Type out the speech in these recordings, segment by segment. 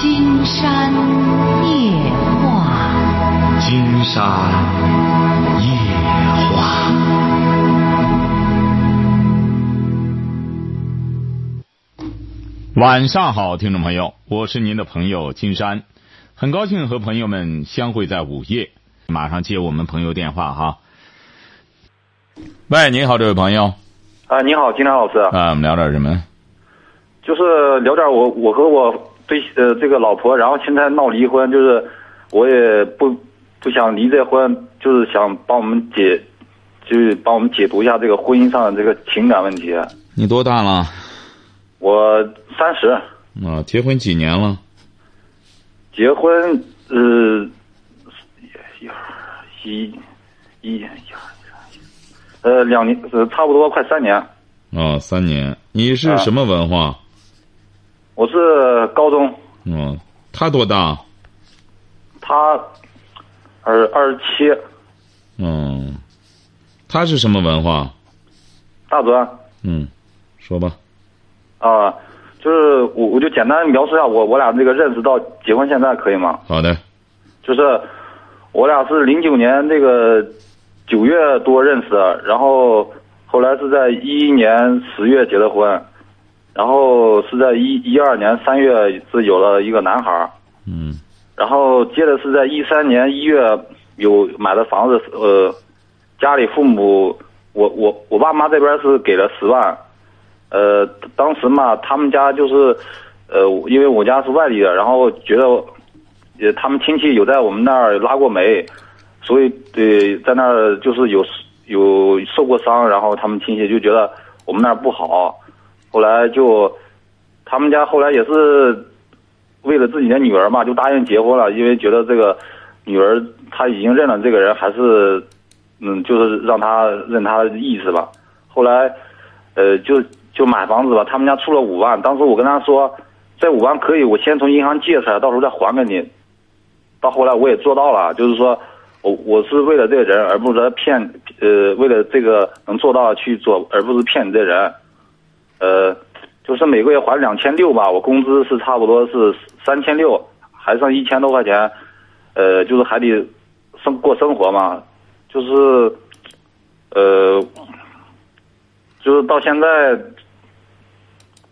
金山夜话，金山夜话。晚上好，听众朋友，我是您的朋友金山，很高兴和朋友们相会在午夜。马上接我们朋友电话哈。喂，你好，这位朋友。啊，你好，金山老师。啊，我们聊点什么？就是聊点我我和我对呃这个老婆，然后现在闹离婚，就是我也不不想离这婚，就是想帮我们解，就是帮我们解读一下这个婚姻上的这个情感问题。你多大了？我三十。啊，结婚几年了？结婚呃一一一呃两年呃差不多快三年。哦，三年。你是什么文化？我是高中。嗯，他多大？他二二十七。嗯，他是什么文化？大专。嗯，说吧。啊，就是我我就简单描述一下我我俩这个认识到结婚现在可以吗？好的。就是我俩是零九年这个九月多认识的，然后后来是在一一年十月结的婚，然后是在一一二年三月是有了一个男孩儿。嗯。然后接着是在一三年一月有买的房子，呃，家里父母我我我爸妈这边是给了十万。呃，当时嘛，他们家就是，呃，因为我家是外地的，然后觉得，呃，他们亲戚有在我们那儿拉过煤，所以对，在那儿就是有有受过伤，然后他们亲戚就觉得我们那儿不好，后来就，他们家后来也是为了自己的女儿嘛，就答应结婚了，因为觉得这个女儿她已经认了这个人，还是，嗯，就是让他认他的意思吧。后来，呃，就。就买房子吧，他们家出了五万，当时我跟他说，这五万可以，我先从银行借出来，到时候再还给你。到后来我也做到了，就是说我我是为了这个人，而不是骗，呃，为了这个能做到去做，而不是骗你这人。呃，就是每个月还两千六吧，我工资是差不多是三千六，还剩一千多块钱，呃，就是还得生过生活嘛，就是，呃，就是到现在。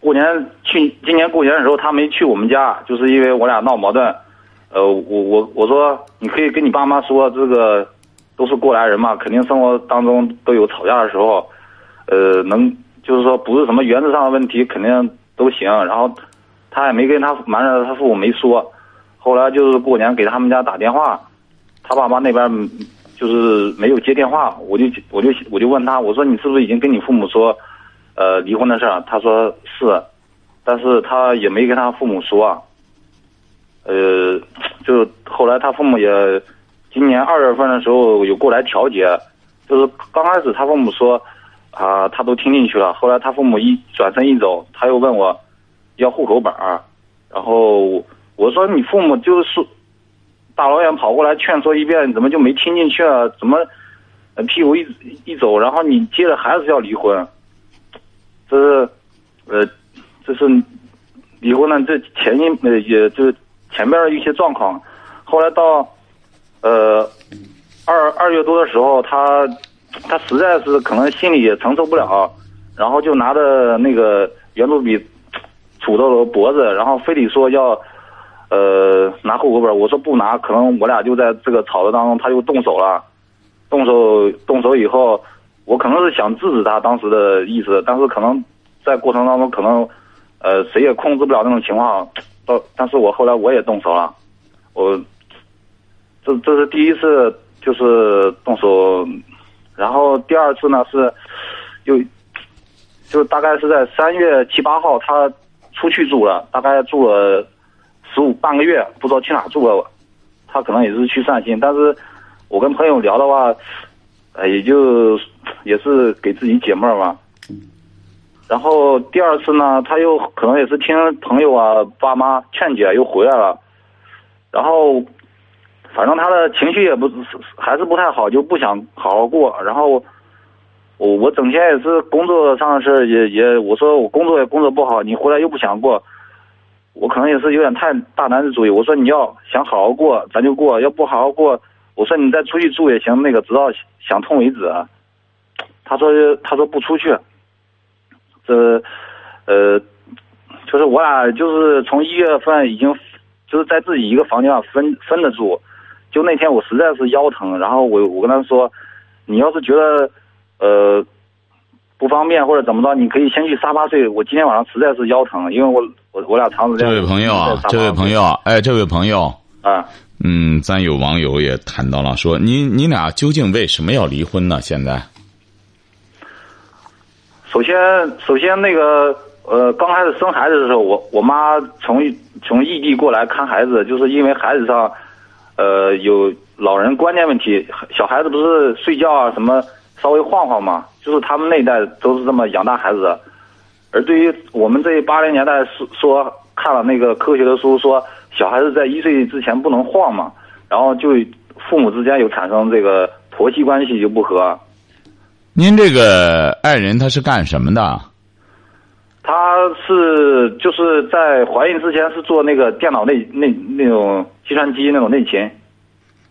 过年去今年过年的时候，他没去我们家，就是因为我俩闹矛盾。呃，我我我说你可以跟你爸妈说，这个都是过来人嘛，肯定生活当中都有吵架的时候。呃，能就是说不是什么原则上的问题，肯定都行。然后他也没跟他瞒着他父母没说。后来就是过年给他们家打电话，他爸妈那边就是没有接电话，我就我就我就问他，我说你是不是已经跟你父母说？呃，离婚的事儿，他说是，但是他也没跟他父母说。呃，就后来他父母也，今年二月份的时候有过来调解，就是刚开始他父母说，他，他都听进去了。后来他父母一转身一走，他又问我，要户口本儿，然后我说你父母就是大老远跑过来劝说一遍，怎么就没听进去啊？怎么屁股一一走，然后你接着还是要离婚？这是，呃，这是离婚的这前因呃，也就是前边的一些状况。后来到，呃，二二月多的时候，他他实在是可能心里也承受不了，然后就拿着那个圆珠笔杵到了脖子，然后非得说要，呃，拿户口本。我说不拿，可能我俩就在这个吵的当中，他就动手了。动手动手以后。我可能是想制止他当时的意思，但是可能在过程当中，可能呃谁也控制不了那种情况。到，但是我后来我也动手了，我这这是第一次就是动手，然后第二次呢是又就大概是在三月七八号，他出去住了，大概住了十五半个月，不知道去哪住了。他可能也是去散心，但是我跟朋友聊的话，呃也就。也是给自己解闷儿嘛，然后第二次呢，他又可能也是听朋友啊、爸妈劝解，又回来了，然后反正他的情绪也不还是不太好，就不想好好过。然后我我整天也是工作上的事，也也我说我工作也工作不好，你回来又不想过，我可能也是有点太大男子主义。我说你要想好好过，咱就过；要不好好过，我说你再出去住也行，那个直到想通为止。他说他说不出去。这呃，就是我俩就是从一月份已经就是在自己一个房间上分分着住。就那天我实在是腰疼，然后我我跟他说，你要是觉得呃不方便或者怎么着，你可以先去沙发睡。我今天晚上实在是腰疼，因为我我我俩长时间。这位朋友啊，这位朋友，哎，这位朋友啊，嗯，咱有网友也谈到了，说你你俩究竟为什么要离婚呢？现在？首先，首先那个呃，刚开始生孩子的时候，我我妈从从异地过来看孩子，就是因为孩子上。呃，有老人观念问题，小孩子不是睡觉啊什么稍微晃晃嘛，就是他们那一代都是这么养大孩子的。而对于我们这八零年代说说看了那个科学的书，说小孩子在一岁之前不能晃嘛，然后就父母之间有产生这个婆媳关系就不和。您这个爱人他是干什么的？他是就是在怀孕之前是做那个电脑那那那种计算机那种内勤。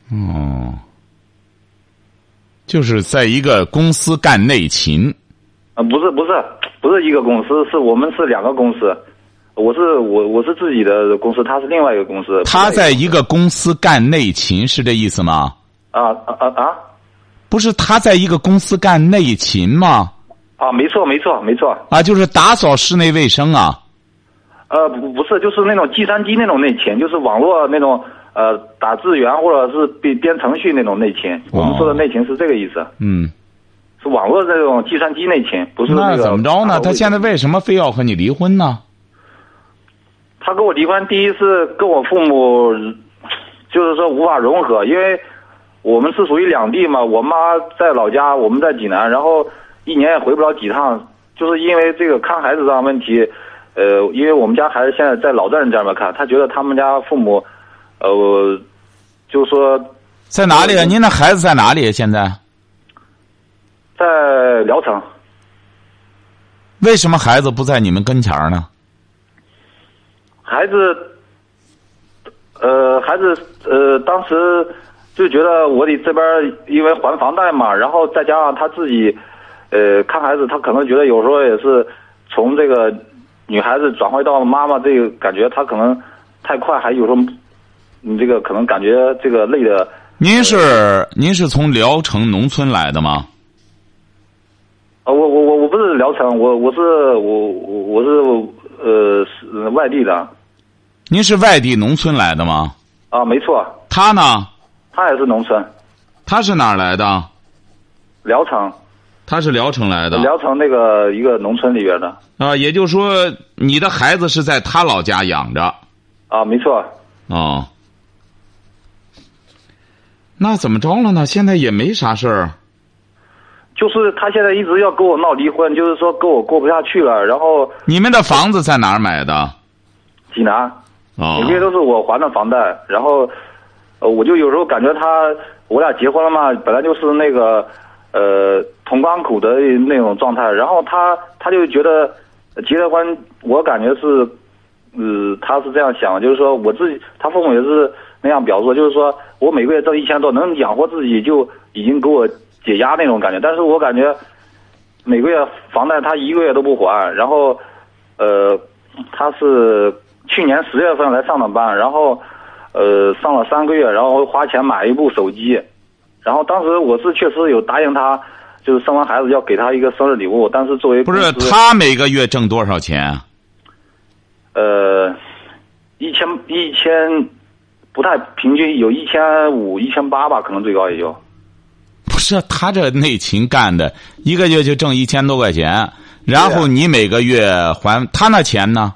哦，就是在一个公司干内勤。啊，不是不是不是一个公司，是我们是两个公司。我是我我是自己的公司，他是另外一个公司。他在一个公司干内勤是这意思吗？啊啊啊啊！不是他在一个公司干内勤吗？啊，没错，没错，没错。啊，就是打扫室内卫生啊。呃，不，不是，就是那种计算机那种内勤，就是网络那种呃打字员或者是编编程序那种内勤。我们说的内勤是这个意思。嗯。是网络这种计算机内勤，不是那个。那怎么着呢？他现在为什么非要和你离婚呢？他跟我离婚，第一是跟我父母，就是说无法融合，因为我们是属于两地嘛。我妈在老家，我们在济南，然后。一年也回不了几趟，就是因为这个看孩子这样问题，呃，因为我们家孩子现在在老丈人家里面看，他觉得他们家父母，呃，就说在哪里啊？您的孩子在哪里？现在在聊城。为什么孩子不在你们跟前呢？孩子，呃，孩子，呃，当时就觉得我得这边因为还房贷嘛，然后再加上他自己。呃，看孩子，他可能觉得有时候也是从这个女孩子转回到妈妈这个感觉，她可能太快，还有时候你这个可能感觉这个累的。您是您是从聊城农村来的吗？啊，我我我我不是聊城，我我是我我是呃是外地的。您是外地农村来的吗？啊，没错。他呢？他也是农村。他是哪儿来的？聊城。他是聊城来的，聊城那个一个农村里边的。啊，也就是说，你的孩子是在他老家养着，啊，没错，哦，那怎么着了呢？现在也没啥事儿，就是他现在一直要跟我闹离婚，就是说跟我过不下去了，然后你们的房子在哪儿买的？济南，哦，每个月都是我还的房贷，然后，呃，我就有时候感觉他，我俩结婚了嘛，本来就是那个。呃，同甘苦的那种状态，然后他他就觉得结了婚，我感觉是，呃，他是这样想，就是说我自己，他父母也是那样表述，就是说我每个月挣一千多，能养活自己就已经给我解压那种感觉。但是我感觉每个月房贷他一个月都不还，然后，呃，他是去年十月份来上的班，然后，呃，上了三个月，然后花钱买一部手机。然后当时我是确实有答应他，就是生完孩子要给他一个生日礼物。但是作为不是他每个月挣多少钱？呃，一千一千，不太平均，有一千五、一千八吧，可能最高也就。不是他这内勤干的，一个月就挣一千多块钱，然后你每个月还他那钱呢？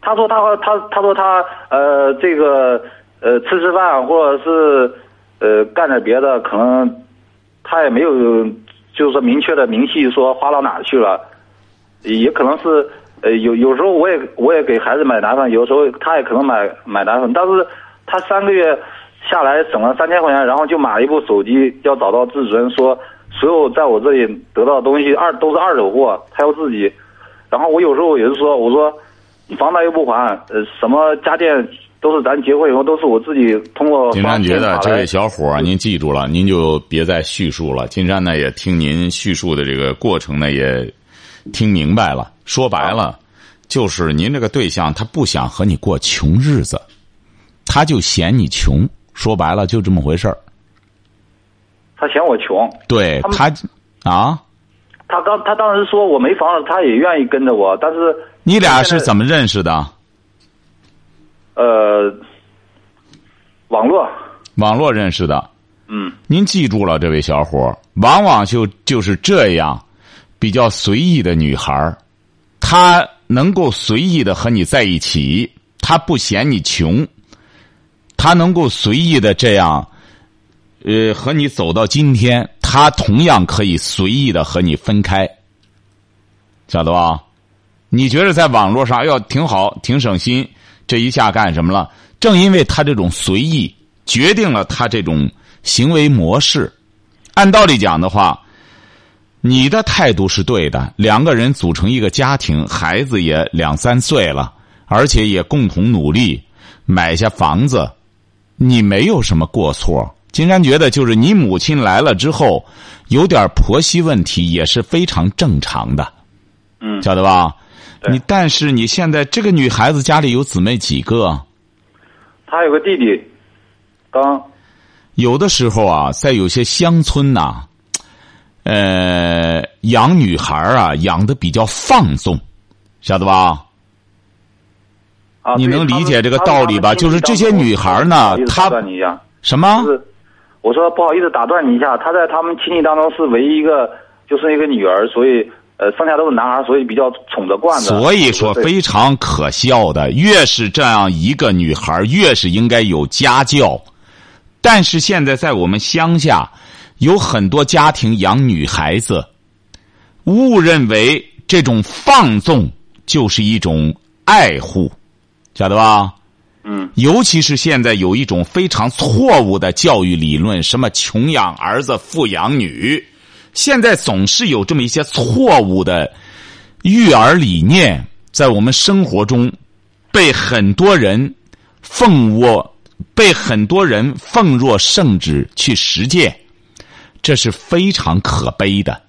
他说他他他说他呃这个呃吃吃饭或者是。呃，干点别的可能，他也没有，就是说明确的明细说花到哪去了，也可能是呃有有时候我也我也给孩子买奶粉，有时候他也可能买买奶粉，但是他三个月下来省了三千块钱，然后就买了一部手机，要找到自尊，说所有在我这里得到的东西二都是二手货，他要自己，然后我有时候也是说，我说房贷又不还，呃，什么家电都是咱结婚以后都是我自己通过。金山觉得这位小伙儿，您记住了，您就别再叙述了。金山呢也听您叙述的这个过程呢也听明白了。说白了，就是您这个对象他不想和你过穷日子，他就嫌你穷。说白了就这么回事儿。他嫌我穷。对他，啊。他刚他当时说我没房子，他也愿意跟着我，但是你俩是怎么认识的？呃，网络。网络认识的。嗯。您记住了，这位小伙往往就就是这样，比较随意的女孩儿，她能够随意的和你在一起，她不嫌你穷，她能够随意的这样。呃，和你走到今天，她同样可以随意的和你分开，晓得吧？你觉得在网络上，哎呦，挺好，挺省心，这一下干什么了？正因为他这种随意，决定了他这种行为模式。按道理讲的话，你的态度是对的。两个人组成一个家庭，孩子也两三岁了，而且也共同努力买下房子，你没有什么？过错。金山觉得，就是你母亲来了之后，有点婆媳问题也是非常正常的，嗯，晓得吧？你但是你现在这个女孩子家里有姊妹几个？她有个弟弟，刚。有的时候啊，在有些乡村呐，呃，养女孩啊，养的比较放纵，晓得吧？啊，你能理解这个道理吧？就是这些女孩呢，她什么？我说不好意思打断你一下，她在他们亲戚当中是唯一一个，就是一个女儿，所以呃，剩下都是男孩，所以比较宠着惯的。所以说非常可笑的，越是这样一个女孩，越是应该有家教。但是现在在我们乡下，有很多家庭养女孩子，误认为这种放纵就是一种爱护，晓得吧？嗯，尤其是现在有一种非常错误的教育理论，什么穷养儿子，富养女，现在总是有这么一些错误的育儿理念，在我们生活中被很多人奉若被很多人奉若圣旨去实践，这是非常可悲的。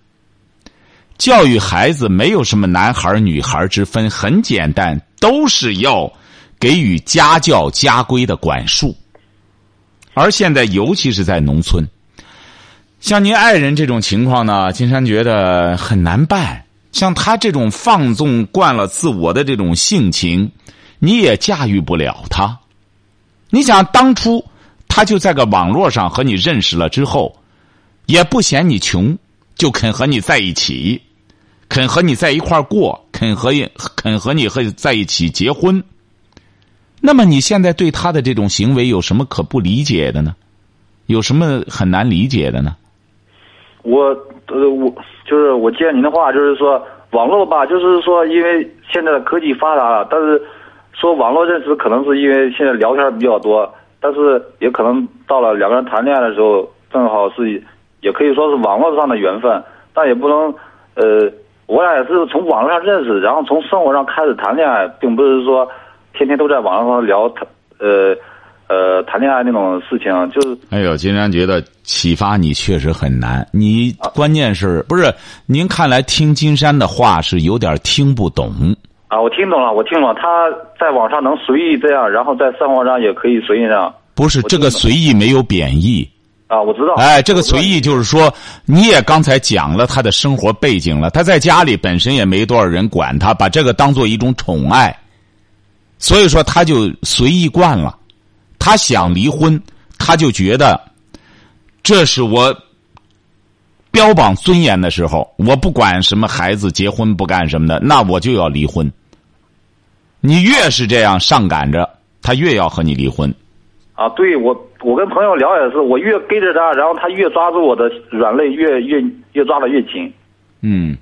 教育孩子没有什么男孩女孩之分，很简单，都是要。给予家教家规的管束，而现在尤其是在农村，像您爱人这种情况呢，金山觉得很难办。像他这种放纵惯了自我的这种性情，你也驾驭不了他。你想当初他就在个网络上和你认识了之后，也不嫌你穷，就肯和你在一起，肯和你在一块过，肯和肯和你和在一起结婚。那么你现在对他的这种行为有什么可不理解的呢？有什么很难理解的呢？我呃，我就是我接您的话，就是说网络吧，就是说因为现在的科技发达了，但是说网络认识可能是因为现在聊天比较多，但是也可能到了两个人谈恋爱的时候，正好是也可以说是网络上的缘分，但也不能呃，我俩也是从网络上认识，然后从生活上开始谈恋爱，并不是说。天天都在网络上聊谈，呃，呃，谈恋爱那种事情，就是。哎呦，金山觉得启发你确实很难。你关键是不是？您看来听金山的话是有点听不懂。啊，我听懂了，我听懂了。他在网上能随意这样，然后在生活上也可以随意这样。不是这个随意没有贬义。啊，我知道。哎，这个随意就是说，你也刚才讲了他的生活背景了。他在家里本身也没多少人管他，把这个当做一种宠爱。所以说，他就随意惯了，他想离婚，他就觉得这是我标榜尊严的时候，我不管什么孩子结婚不干什么的，那我就要离婚。你越是这样上赶着，他越要和你离婚。啊，对我，我跟朋友聊也是，我越跟着他，然后他越抓住我的软肋，越越越抓的越紧。嗯，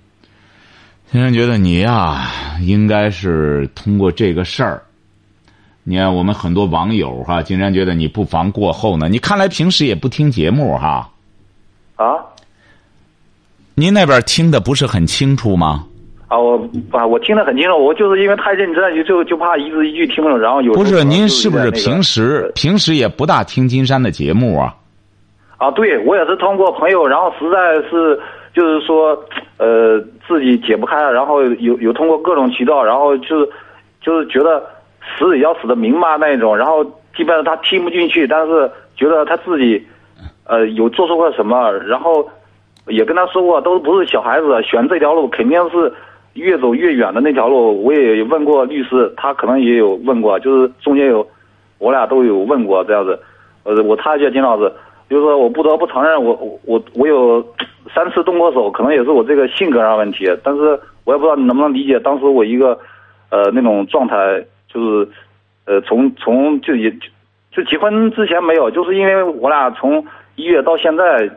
先生觉得你呀，应该是通过这个事儿。你看，我们很多网友哈，竟然觉得你不妨过后呢。你看来平时也不听节目哈？啊？您那边听的不是很清楚吗？啊，我啊，我听得很清楚，我就是因为太认真，就就就怕一字一句听不懂，然后有不是您是不是平时平时也不大听金山的节目啊？啊，对，我也是通过朋友，然后实在是就是说，呃，自己解不开，然后有有通过各种渠道，然后就是就是觉得死也要死的明白那一种，然后基本上他听不进去，但是觉得他自己呃有做错过什么，然后也跟他说过，都不是小孩子，选这条路肯定是越走越远的那条路。我也问过律师，他可能也有问过，就是中间有我俩都有问过这样子，呃，我插一句，金老师。就是说我不得不承认，我我我我有三次动过手，可能也是我这个性格上问题。但是我也不知道你能不能理解，当时我一个呃那种状态，就是呃从从就也就结婚之前没有，就是因为我俩从一月到现在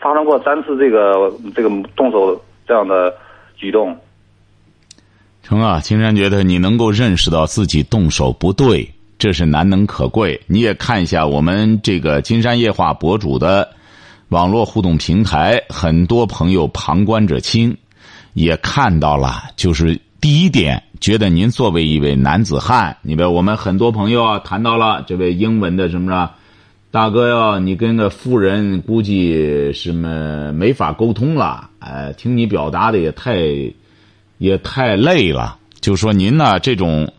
发生过三次这个这个动手这样的举动。成啊，青山觉得你能够认识到自己动手不对。这是难能可贵。你也看一下我们这个金山夜话博主的网络互动平台，很多朋友旁观者清，也看到了。就是第一点，觉得您作为一位男子汉，你比如我们很多朋友啊谈到了这位英文的什么着，大哥哟，你跟个富人估计什么没法沟通了。呃，听你表达的也太也太累了。就说您呢这种。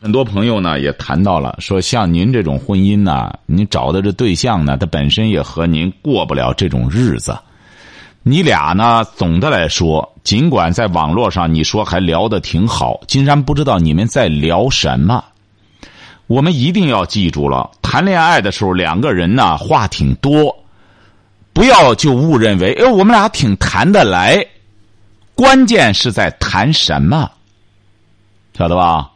很多朋友呢也谈到了，说像您这种婚姻呢，你找的这对象呢，他本身也和您过不了这种日子。你俩呢，总的来说，尽管在网络上你说还聊得挺好，金山不知道你们在聊什么。我们一定要记住了，谈恋爱的时候两个人呢话挺多，不要就误认为哎我们俩挺谈得来，关键是在谈什么，晓得吧？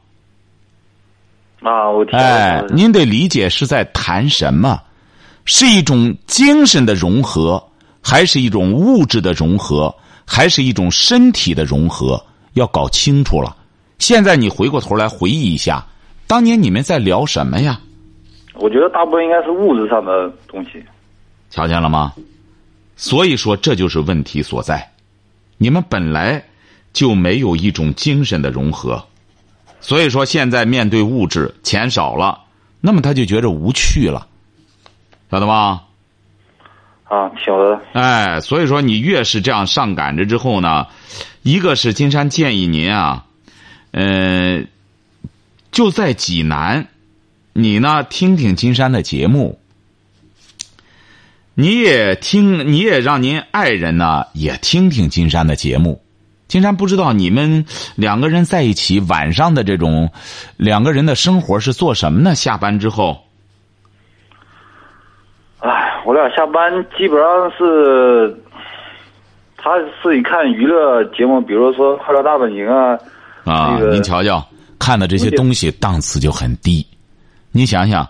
啊，我哎，您得理解是在谈什么，是一种精神的融合，还是一种物质的融合，还是一种身体的融合？要搞清楚了。现在你回过头来回忆一下，当年你们在聊什么呀？我觉得大部分应该是物质上的东西。瞧见了吗？所以说这就是问题所在。你们本来就没有一种精神的融合。所以说，现在面对物质，钱少了，那么他就觉着无趣了，晓得吧？啊，晓得。哎，所以说你越是这样上赶着之后呢，一个是金山建议您啊，嗯，就在济南，你呢听听金山的节目，你也听，你也让您爱人呢也听听金山的节目。金山不知道你们两个人在一起晚上的这种两个人的生活是做什么呢？下班之后，我俩下班基本上是，他是以看娱乐节目，比如说《快乐大本营》啊。啊，您瞧瞧，看的这些东西档次就很低。你想想，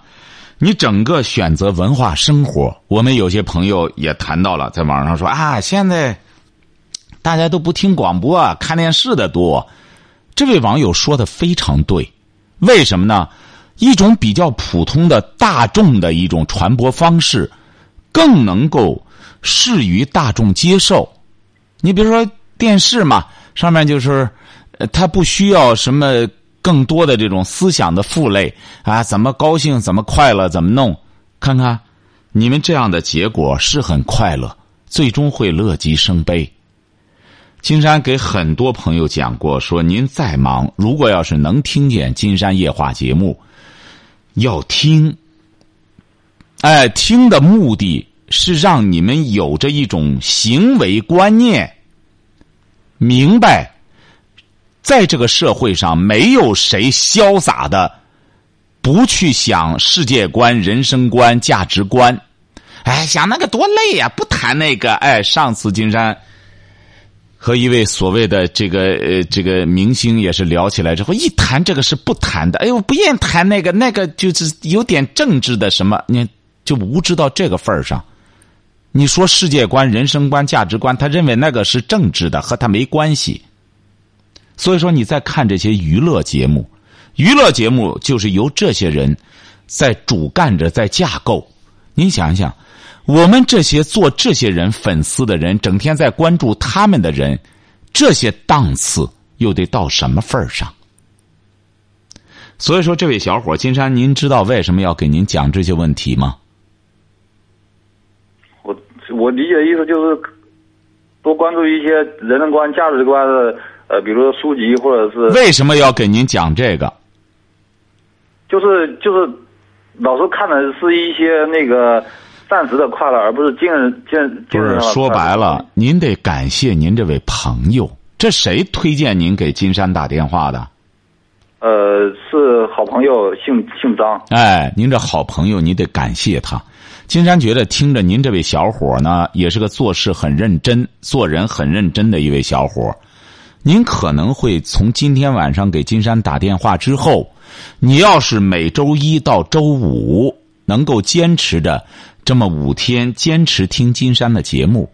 你整个选择文化生活，我们有些朋友也谈到了，在网上说啊，现在。大家都不听广播，啊看电视的多。这位网友说的非常对，为什么呢？一种比较普通的大众的一种传播方式，更能够适于大众接受。你比如说电视嘛，上面就是，呃它不需要什么更多的这种思想的负累啊，怎么高兴，怎么快乐，怎么弄？看看，你们这样的结果是很快乐，最终会乐极生悲。金山给很多朋友讲过，说您再忙，如果要是能听见金山夜话节目，要听。哎，听的目的是让你们有着一种行为观念，明白，在这个社会上没有谁潇洒的不去想世界观、人生观、价值观。哎，想那个多累呀！不谈那个。哎，上次金山。和一位所谓的这个呃这个明星也是聊起来之后，一谈这个是不谈的。哎呦，不愿谈那个，那个就是有点政治的什么，你就无知到这个份儿上。你说世界观、人生观、价值观，他认为那个是政治的，和他没关系。所以说，你在看这些娱乐节目，娱乐节目就是由这些人在主干着，在架构。你想一想。我们这些做这些人粉丝的人，整天在关注他们的人，这些档次又得到什么份儿上？所以说，这位小伙金山，您知道为什么要给您讲这些问题吗？我我理解的意思就是多关注一些人生观、价值观的，呃，比如说书籍或者是为什么要给您讲这个？就是就是老是看的是一些那个暂时的快乐，而不是精神精神不是精神上的说快乐白了，您得感谢您这位朋友。这谁推荐您给金山打电话的？呃，是好朋友，姓姓张。哎，您这好朋友，你得感谢他。金山觉得听着您这位小伙呢，也是个做事很认真、做人很认真的一位小伙。您可能会从今天晚上给金山打电话之后，你要是每周一到周五能够坚持着这么五天坚持听金山的节目，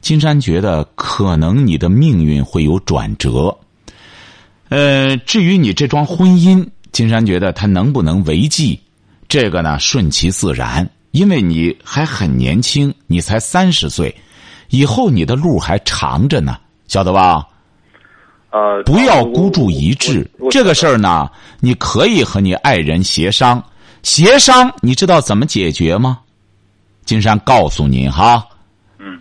金山觉得可能你的命运会有转折。呃，至于你这桩婚姻，金山觉得它能不能维系，这个呢顺其自然，因为你还很年轻，你才三十岁，以后你的路还长着呢，晓得吧？呃，不要孤注一掷这个事儿呢，你可以和你爱人协商，协商，你知道怎么解决吗？金山告诉您哈，嗯，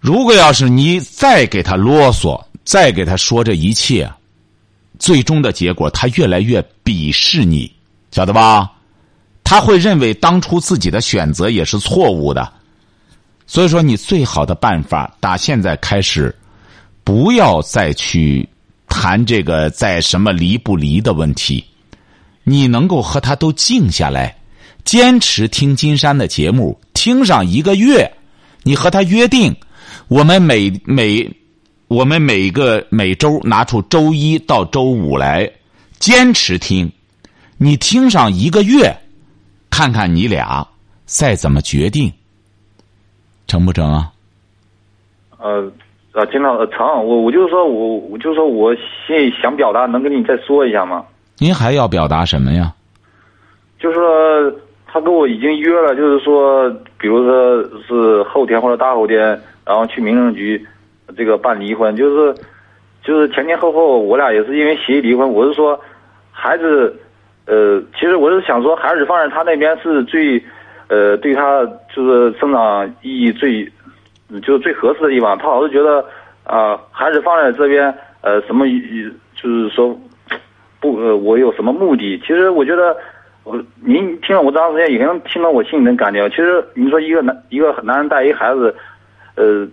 如果要是你再给他啰嗦，再给他说这一切，最终的结果他越来越鄙视你，晓得吧？他会认为当初自己的选择也是错误的，所以说你最好的办法，打现在开始。不要再去谈这个在什么离不离的问题，你能够和他都静下来，坚持听金山的节目，听上一个月，你和他约定，我们每每我们每个每周拿出周一到周五来坚持听，你听上一个月，看看你俩再怎么决定，成不成啊？呃。啊，经常呃成，我我就是说我我就是说我心里想表达，能跟你再说一下吗？您还要表达什么呀？就是说他跟我已经约了，就是说，比如说是后天或者大后天，然后去民政局这个办离婚，就是就是前前后后我俩也是因为协议离婚。我是说孩子，呃，其实我是想说孩子放在他那边是最，呃，对他就是生长意义最。就是最合适的地方，他老是觉得啊，孩子放在这边，呃，什么就是说不，呃，我有什么目的？其实我觉得，我您听了我这长时间，也能听到我心里的感觉。其实你说一个男一个男人带一孩子，呃，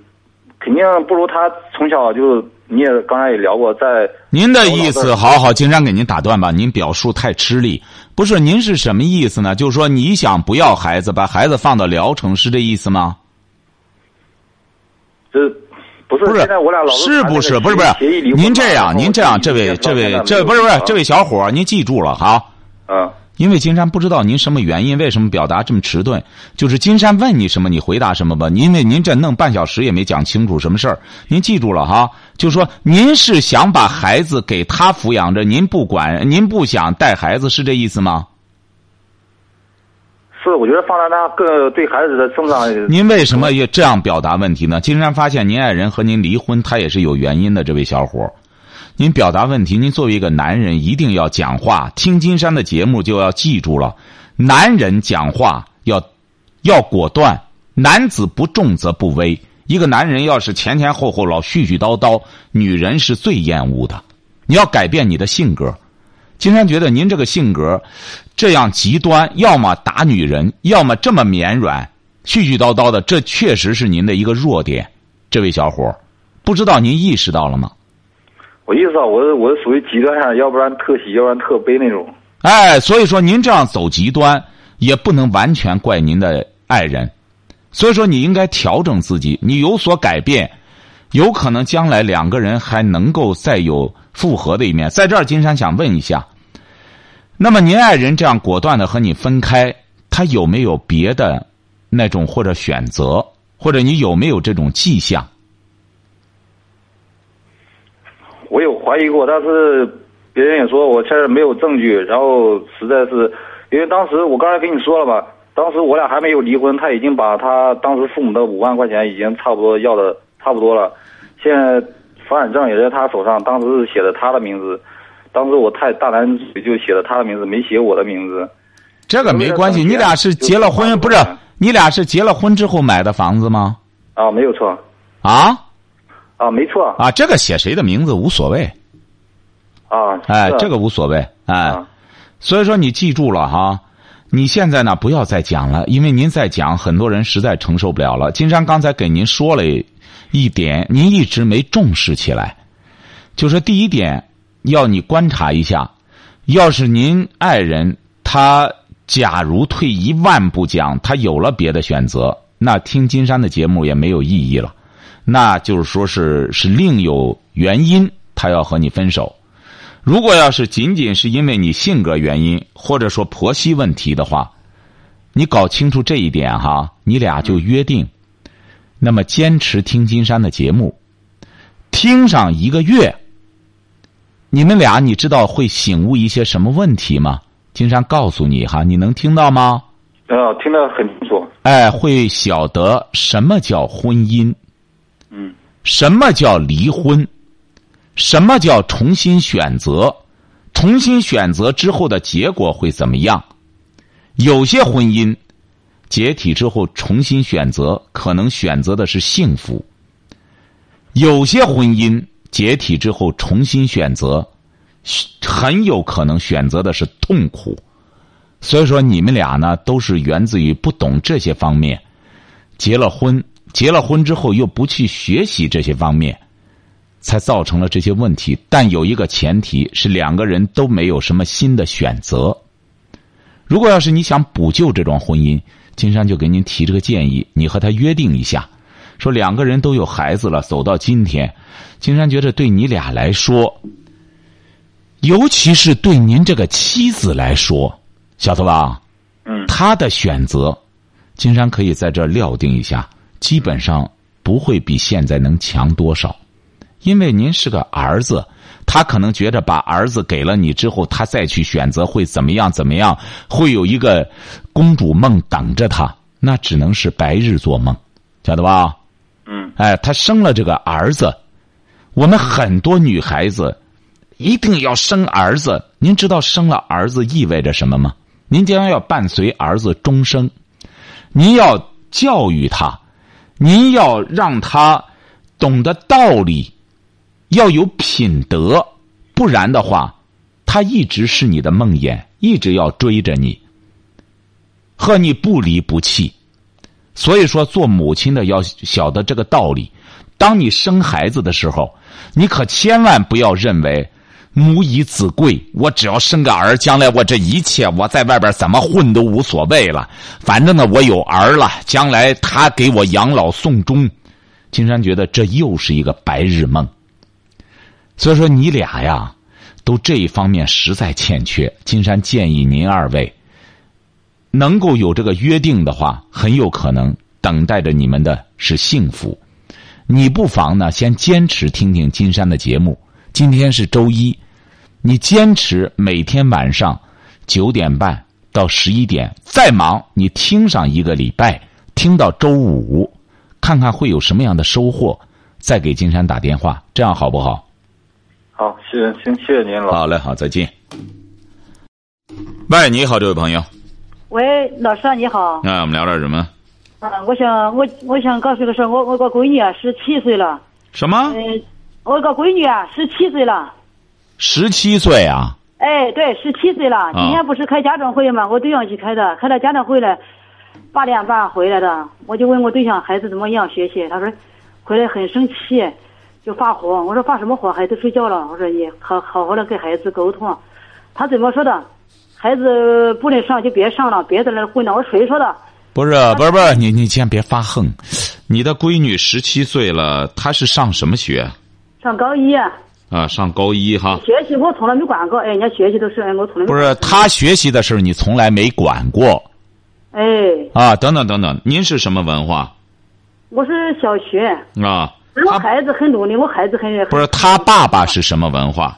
肯定不如他从小就你也刚才也聊过，在您的意思，好好，金山给您打断吧，您表述太吃力。不是，您是什么意思呢？就是说你想不要孩子，把孩子放到聊城，是这意思吗？这不是不是现在我俩老是不是不是不是？您这样，您这样，这位这位这不是不是这位小伙，您记住了哈。嗯。因为金山不知道您什么原因，为什么表达这么迟钝？就是金山问你什么，你回答什么吧。因为您这弄半小时也没讲清楚什么事儿，您记住了哈。就说您是想把孩子给他抚养着，您不管，您不想带孩子，是这意思吗？是，我觉得放在他更对孩子的成长。您为什么也这样表达问题呢？金山发现您爱人和您离婚，他也是有原因的。这位小伙，您表达问题，您作为一个男人，一定要讲话。听金山的节目就要记住了，男人讲话要要果断，男子不重则不威。一个男人要是前前后后老絮絮叨叨，女人是最厌恶的。你要改变你的性格。金山觉得您这个性格这样极端，要么打女人，要么这么绵软、絮絮叨叨的，这确实是您的一个弱点。这位小伙，不知道您意识到了吗？我意思啊，我我是属于极端上，要不然特喜，要不然特悲那种。哎，所以说您这样走极端，也不能完全怪您的爱人。所以说你应该调整自己，你有所改变，有可能将来两个人还能够再有。复合的一面，在这儿，金山想问一下，那么您爱人这样果断的和你分开，他有没有别的那种或者选择，或者你有没有这种迹象？我有怀疑过，但是别人也说我确实没有证据，然后实在是，因为当时我刚才跟你说了吧，当时我俩还没有离婚，他已经把他当时父母的五万块钱已经差不多要的差不多了，现在。房产证也在他手上，当时是写的他的名字，当时我太大男子就写了他的名字，没写我的名字。这个没关系，你俩是结了婚不是？你俩是结了婚之后买的房子吗？啊，没有错。啊？啊，没错。啊，这个写谁的名字无所谓。啊。哎，这个无所谓。哎，所以说你记住了哈，你现在呢不要再讲了，因为您再讲，很多人实在承受不了了。金山刚才给您说了一点，您一直没重视起来，就是第一点，要你观察一下，要是您爱人他。假如退一万步讲，他有了别的选择，那听金山的节目也没有意义了。那就是说是是另有原因，他要和你分手。如果要是仅仅是因为你性格原因，或者说婆媳问题的话，你搞清楚这一点哈，你俩就约定，那么坚持听金山的节目，听上一个月，你们俩你知道会醒悟一些什么问题吗？金山告诉你哈，你能听到吗？呃，听得很清楚。哎，会晓得什么叫婚姻，嗯，什么叫离婚，什么叫重新选择，重新选择之后的结果会怎么样？有些婚姻解体之后重新选择，可能选择的是幸福；有些婚姻解体之后重新选择。很有可能选择的是痛苦，所以说你们俩呢都是源自于不懂这些方面，结了婚，结了婚之后又不去学习这些方面，才造成了这些问题。但有一个前提是两个人都没有什么新的选择。如果要是你想补救这桩婚姻，金山就给您提这个建议，你和他约定一下，说两个人都有孩子了，走到今天，金山觉得对你俩来说。尤其是对您这个妻子来说，晓得吧？嗯，他的选择，金山可以在这料定一下，基本上不会比现在能强多少，因为您是个儿子，他可能觉得把儿子给了你之后，他再去选择会怎么样？怎么样？会有一个公主梦等着他，那只能是白日做梦，晓得吧？嗯，哎，他生了这个儿子，我们很多女孩子。一定要生儿子，您知道生了儿子意味着什么吗？您将要伴随儿子终生，您要教育他，您要让他懂得道理，要有品德，不然的话，他一直是你的梦魇，一直要追着你，和你不离不弃。所以说，做母亲的要晓得这个道理。当你生孩子的时候，你可千万不要认为。母以子贵，我只要生个儿，将来我这一切我在外边怎么混都无所谓了。反正呢，我有儿了，将来他给我养老送终。金山觉得这又是一个白日梦。所以说，你俩呀，都这一方面实在欠缺。金山建议您二位能够有这个约定的话，很有可能等待着你们的是幸福。你不妨呢，先坚持听听金山的节目。今天是周一。你坚持每天晚上九点半到十一点，再忙你听上一个礼拜，听到周五，看看会有什么样的收获，再给金山打电话，这样好不好？好，谢谢，行，谢谢您了。好嘞，好，再见。喂，你好，这位朋友。喂，老师啊你好。那我们聊点什么？啊，我想我我想告诉个事我我个闺女啊，十七岁了。什么？嗯，我个闺女啊，十七岁了。十七岁啊！哎，对，十七岁了。今天不是开家长会吗？我对象去开的，开了家长会了，八点半回来的。我就问我对象孩子怎么样学习，他说回来很生气，就发火。我说发什么火？孩子睡觉了。我说你好好好的跟孩子沟通。他怎么说的？孩子不能上就别上了，别在那混了。我说谁说的？不是，不是，不是，你你先别发横。你的闺女十七岁了，她是上什么学？上高一。啊，上高一哈。学习我从来没管过，哎，人家学习都是我从来。不是他学习的事儿，你从来没管过。哎。啊，等等等等，您是什么文化？我是小学。啊。我孩子很努力，我孩子很。不是他爸爸是什么文化？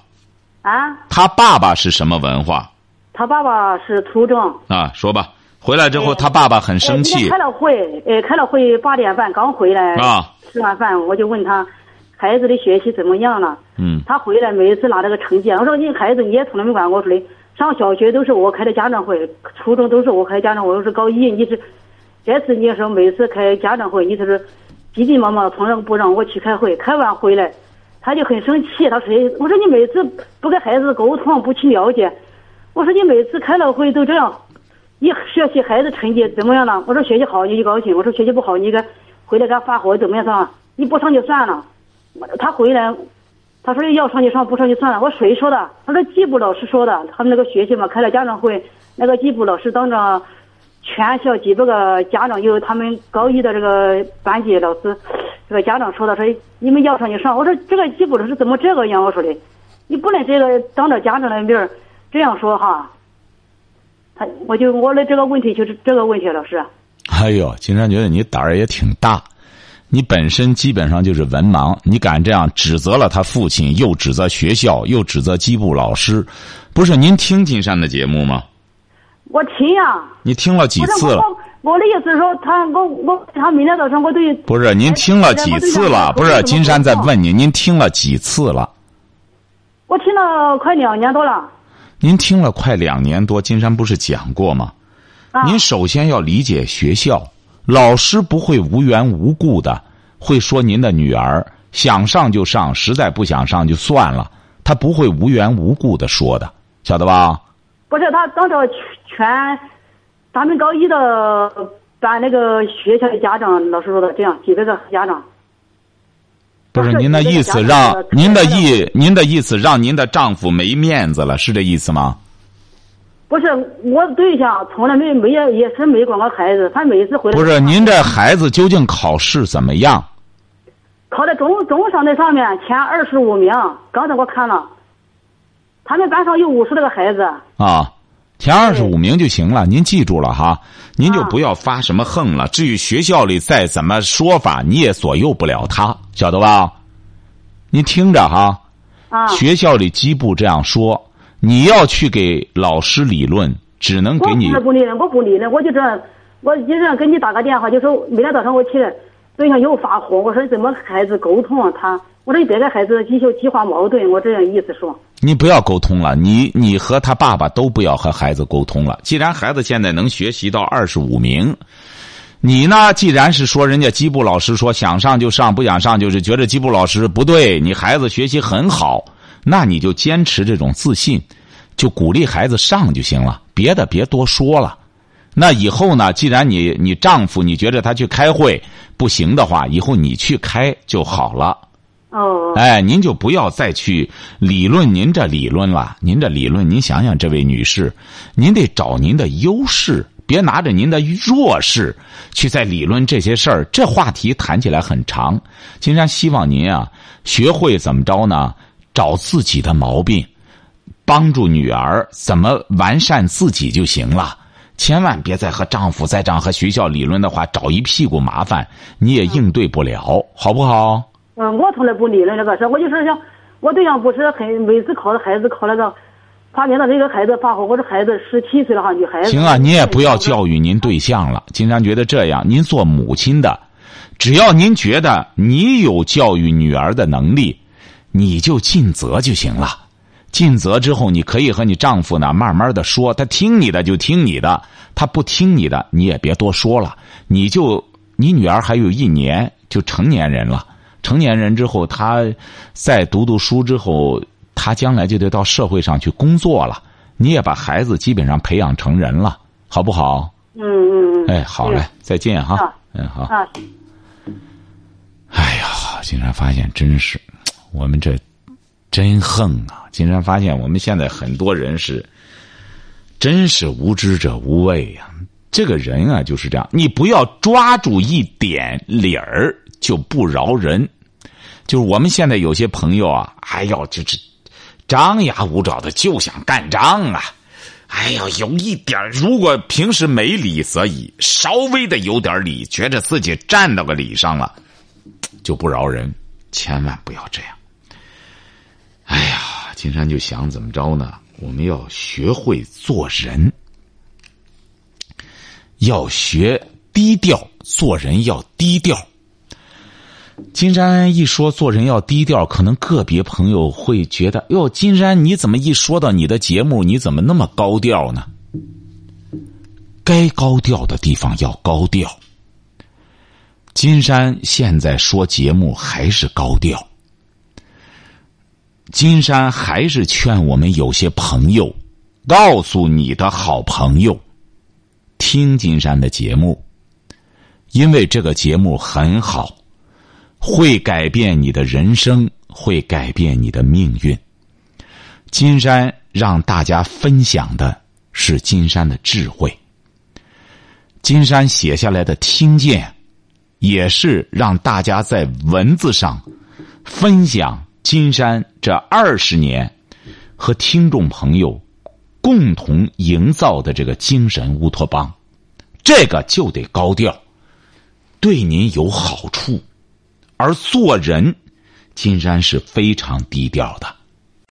啊。他爸爸是什么文化？他爸爸是初中。啊，说吧，回来之后他爸爸很生气。开了会，哎，开了会八点半刚回来。啊。吃完饭我就问他。孩子的学习怎么样了？嗯他回来每一次拿这个成绩，我说你孩子你也从来没管过，我说的上小学都是我开的家长会，初中都是我开家长会，我是高一你是这次你说每次开家长会，你就是急急忙忙从来不让我去开会，开完回来他就很生气，他说我说你每次不跟孩子沟通，不去了解，我说你每次开了会都这样，你学习孩子成绩怎么样了？我说学习好你就高兴，我说学习不好你该回来给他发火怎么样是吧？你不上就算了，他回来。他说要上就上，不上就算了。我谁说的？他说季部老师说的。他们那个学校嘛开了家长会，那个季部老师当着全校几百个家长，有他们高一的这个班级老师，这个家长说的，说你们要上就上。我说这个季部老师怎么这个样？我说的，你不能这个当着家长的面这样说哈。他我就我的这个问题就是这个问题，老师。哎呦，金山觉得你胆儿也挺大。你本身基本上就是文盲，你敢这样指责了他父亲，又指责学校，又指责机部老师，不是？您听金山的节目吗？我听呀。你听了几次了？我的意思是说，他我我他明天早上我对。不是您听了几次了？不是金山在问您，您听了几次了？我听了快两年多了。您听了快两年多，金山不是讲过吗？啊。您首先要理解学校。老师不会无缘无故的会说您的女儿想上就上，实在不想上就算了。他不会无缘无故的说的，晓得吧？不是他当着全咱们高一的班那个学校的家长老师说的，这样几百个家长。不是您的意思让您的意您的意思让您的丈夫没面子了，是这意思吗？不是我对象从来没没也也是没管过孩子，他每次回来不是您这孩子究竟考试怎么样？考在中中上那上面前二十五名，刚才我看了，他们班上有五十多个孩子啊，前二十五名就行了。您记住了哈，您就不要发什么横了。至于学校里再怎么说法，你也左右不了他，晓得吧？您听着哈，啊，学校里机部这样说。你要去给老师理论，只能给你。我不理论，我不理论，我就这样，我就这样给你打个电话，就说每天早上我起来，对象又发火，我说怎么孩子沟通啊？他，我说你别跟孩子激起激化矛盾，我这样意思说。你不要沟通了，你你和他爸爸都不要和孩子沟通了。既然孩子现在能学习到二十五名，你呢？既然是说人家基部老师说想上就上，不想上就是觉得基部老师不对，你孩子学习很好。那你就坚持这种自信，就鼓励孩子上就行了，别的别多说了。那以后呢？既然你你丈夫你觉得他去开会不行的话，以后你去开就好了。哦。哎，您就不要再去理论您这理论了。您这理论，您想想，这位女士，您得找您的优势，别拿着您的弱势去在理论这些事儿。这话题谈起来很长。金山希望您啊，学会怎么着呢？找自己的毛病，帮助女儿怎么完善自己就行了。千万别再和丈夫再这样和学校理论的话，找一屁股麻烦，你也应对不了，好不好？嗯，我从来不理论这个事，我就是想，我对象不是很每次考的孩子考那个，发现了这个孩子发火，我这孩子十七岁了哈，女孩子。行啊，你也不要教育您对象了。经常觉得这样，您做母亲的，只要您觉得你有教育女儿的能力。你就尽责就行了，尽责之后，你可以和你丈夫呢慢慢的说，他听你的就听你的，他不听你的你也别多说了。你就你女儿还有一年就成年人了，成年人之后，她再读读书之后，她将来就得到社会上去工作了。你也把孩子基本上培养成人了，好不好？嗯嗯嗯。哎，好嘞，再见哈。嗯好。啊。哎呀，竟然发现真是。我们这真横啊！竟然发现我们现在很多人是，真是无知者无畏呀。这个人啊就是这样，你不要抓住一点理儿就不饶人。就是我们现在有些朋友啊，哎呦，就是张牙舞爪的就想干仗啊！哎呦，有一点如果平时没理则已，稍微的有点理，觉得自己站到个理上了，就不饶人。千万不要这样。哎呀，金山就想怎么着呢？我们要学会做人，要学低调，做人要低调。金山一说做人要低调，可能个别朋友会觉得：哟，金山你怎么一说到你的节目，你怎么那么高调呢？该高调的地方要高调。金山现在说节目还是高调。金山还是劝我们有些朋友，告诉你的好朋友，听金山的节目，因为这个节目很好，会改变你的人生，会改变你的命运。金山让大家分享的是金山的智慧，金山写下来的听见，也是让大家在文字上分享。金山这二十年和听众朋友共同营造的这个精神乌托邦，这个就得高调，对您有好处。而做人，金山是非常低调的。